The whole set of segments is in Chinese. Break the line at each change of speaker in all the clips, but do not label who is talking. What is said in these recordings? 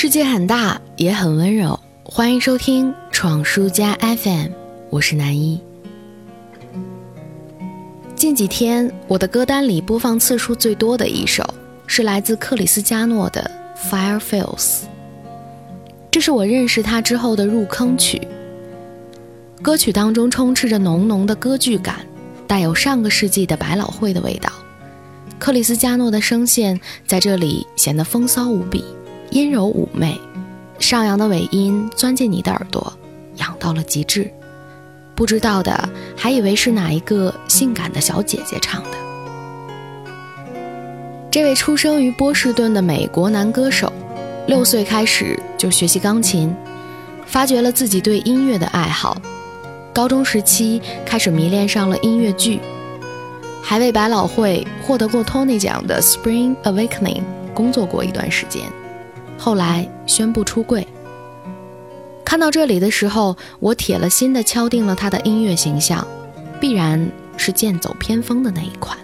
世界很大，也很温柔。欢迎收听闯书家 FM，我是南一。近几天，我的歌单里播放次数最多的一首是来自克里斯加诺的《Fire Fields》，这是我认识他之后的入坑曲。歌曲当中充斥着浓浓的歌剧感，带有上个世纪的百老汇的味道。克里斯加诺的声线在这里显得风骚无比。阴柔妩媚，上扬的尾音钻进你的耳朵，痒到了极致。不知道的还以为是哪一个性感的小姐姐唱的。这位出生于波士顿的美国男歌手，六岁开始就学习钢琴，发掘了自己对音乐的爱好。高中时期开始迷恋上了音乐剧，还为百老汇获得过托尼奖的《Spring Awakening》工作过一段时间。后来宣布出柜。看到这里的时候，我铁了心的敲定了他的音乐形象，必然是剑走偏锋的那一款。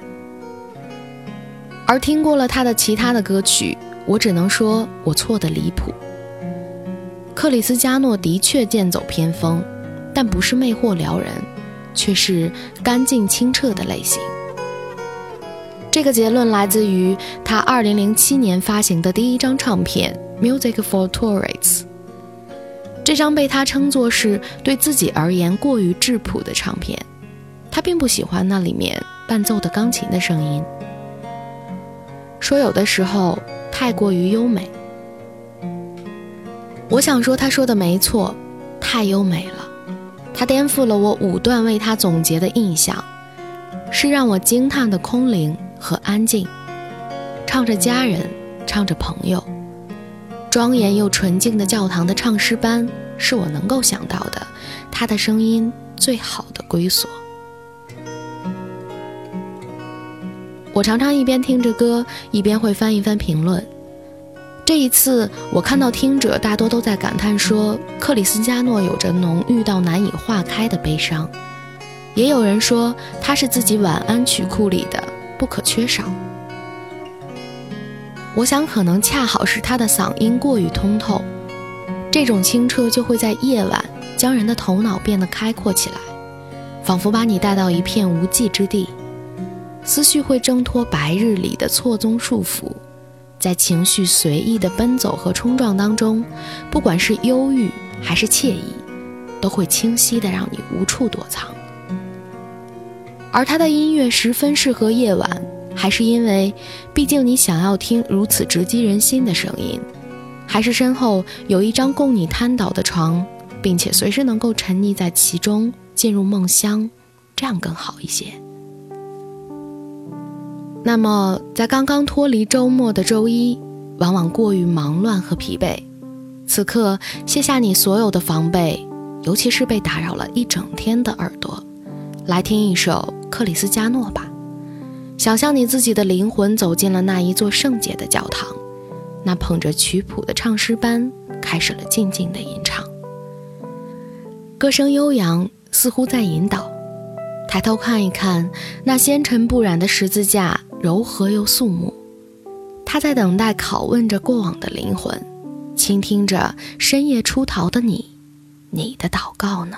而听过了他的其他的歌曲，我只能说我错的离谱。克里斯加诺的确剑走偏锋，但不是魅惑撩人，却是干净清澈的类型。这个结论来自于他2007年发行的第一张唱片。Music for Tourists，这张被他称作是对自己而言过于质朴的唱片，他并不喜欢那里面伴奏的钢琴的声音，说有的时候太过于优美。我想说他说的没错，太优美了，他颠覆了我五段为他总结的印象，是让我惊叹的空灵和安静，唱着家人，唱着朋友。庄严又纯净的教堂的唱诗班，是我能够想到的，他的声音最好的归所。我常常一边听着歌，一边会翻一翻评论。这一次，我看到听者大多都在感叹说，克里斯加诺有着浓郁到难以化开的悲伤，也有人说他是自己晚安曲库里的不可缺少。我想，可能恰好是他的嗓音过于通透，这种清澈就会在夜晚将人的头脑变得开阔起来，仿佛把你带到一片无际之地，思绪会挣脱白日里的错综束缚，在情绪随意的奔走和冲撞当中，不管是忧郁还是惬意，都会清晰的让你无处躲藏。而他的音乐十分适合夜晚。还是因为，毕竟你想要听如此直击人心的声音，还是身后有一张供你瘫倒的床，并且随时能够沉溺在其中进入梦乡，这样更好一些。那么，在刚刚脱离周末的周一，往往过于忙乱和疲惫，此刻卸下你所有的防备，尤其是被打扰了一整天的耳朵，来听一首克里斯加诺吧。想象你自己的灵魂走进了那一座圣洁的教堂，那捧着曲谱的唱诗班开始了静静的吟唱，歌声悠扬，似乎在引导。抬头看一看那纤尘不染的十字架，柔和又肃穆，他在等待拷问着过往的灵魂，倾听着深夜出逃的你，你的祷告呢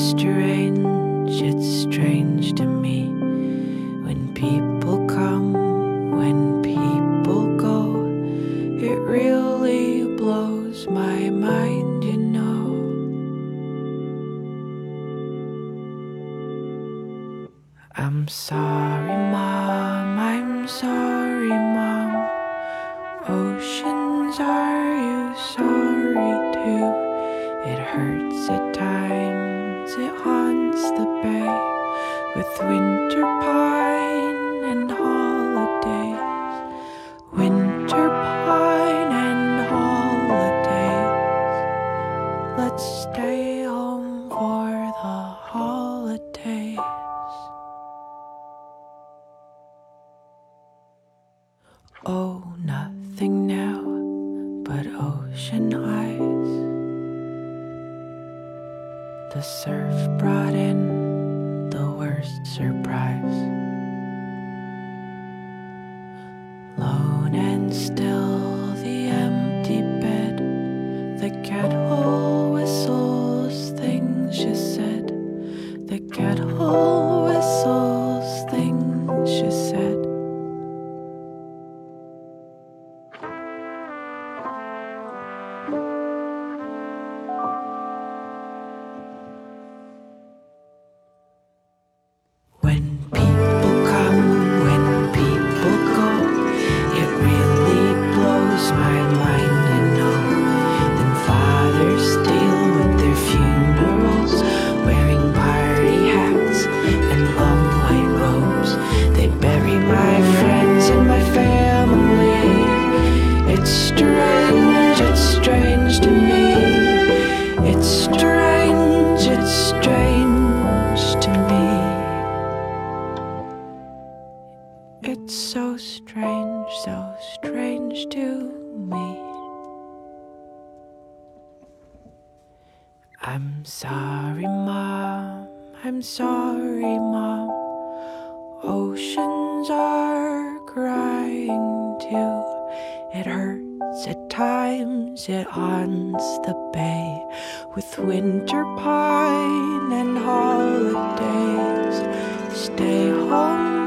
strange, it's strange to me when people come, when people go. It really blows my mind, you know. I'm sorry, Mom, I'm sorry, Mom. Oceans, are you sorry too? It hurts. Oh, nothing now but ocean eyes.
The surf brought in the worst surprise. I'm sorry, Mom. I'm sorry, Mom. Oceans are crying too. It hurts at times, it haunts the bay with winter pine and holidays. Stay home.